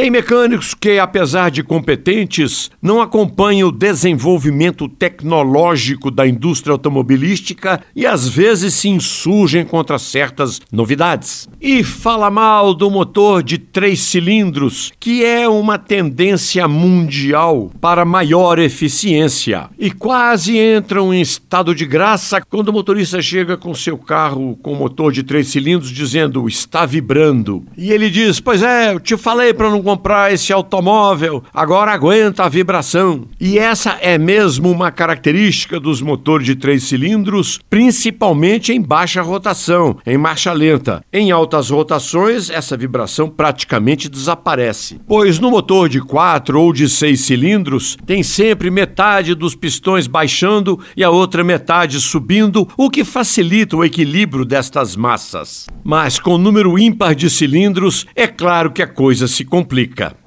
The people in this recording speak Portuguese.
Tem mecânicos que, apesar de competentes, não acompanham o desenvolvimento tecnológico da indústria automobilística e às vezes se insurgem contra certas novidades. E fala mal do motor de três cilindros, que é uma tendência mundial para maior eficiência. E quase entram em estado de graça quando o motorista chega com seu carro com motor de três cilindros dizendo está vibrando. E ele diz: Pois é, eu te falei para não comprar esse automóvel, agora aguenta a vibração. E essa é mesmo uma característica dos motores de três cilindros, principalmente em baixa rotação, em marcha lenta. Em altas rotações, essa vibração praticamente desaparece. Pois no motor de quatro ou de seis cilindros, tem sempre metade dos pistões baixando e a outra metade subindo, o que facilita o equilíbrio destas massas. Mas com número ímpar de cilindros, é claro que a coisa se complica complica.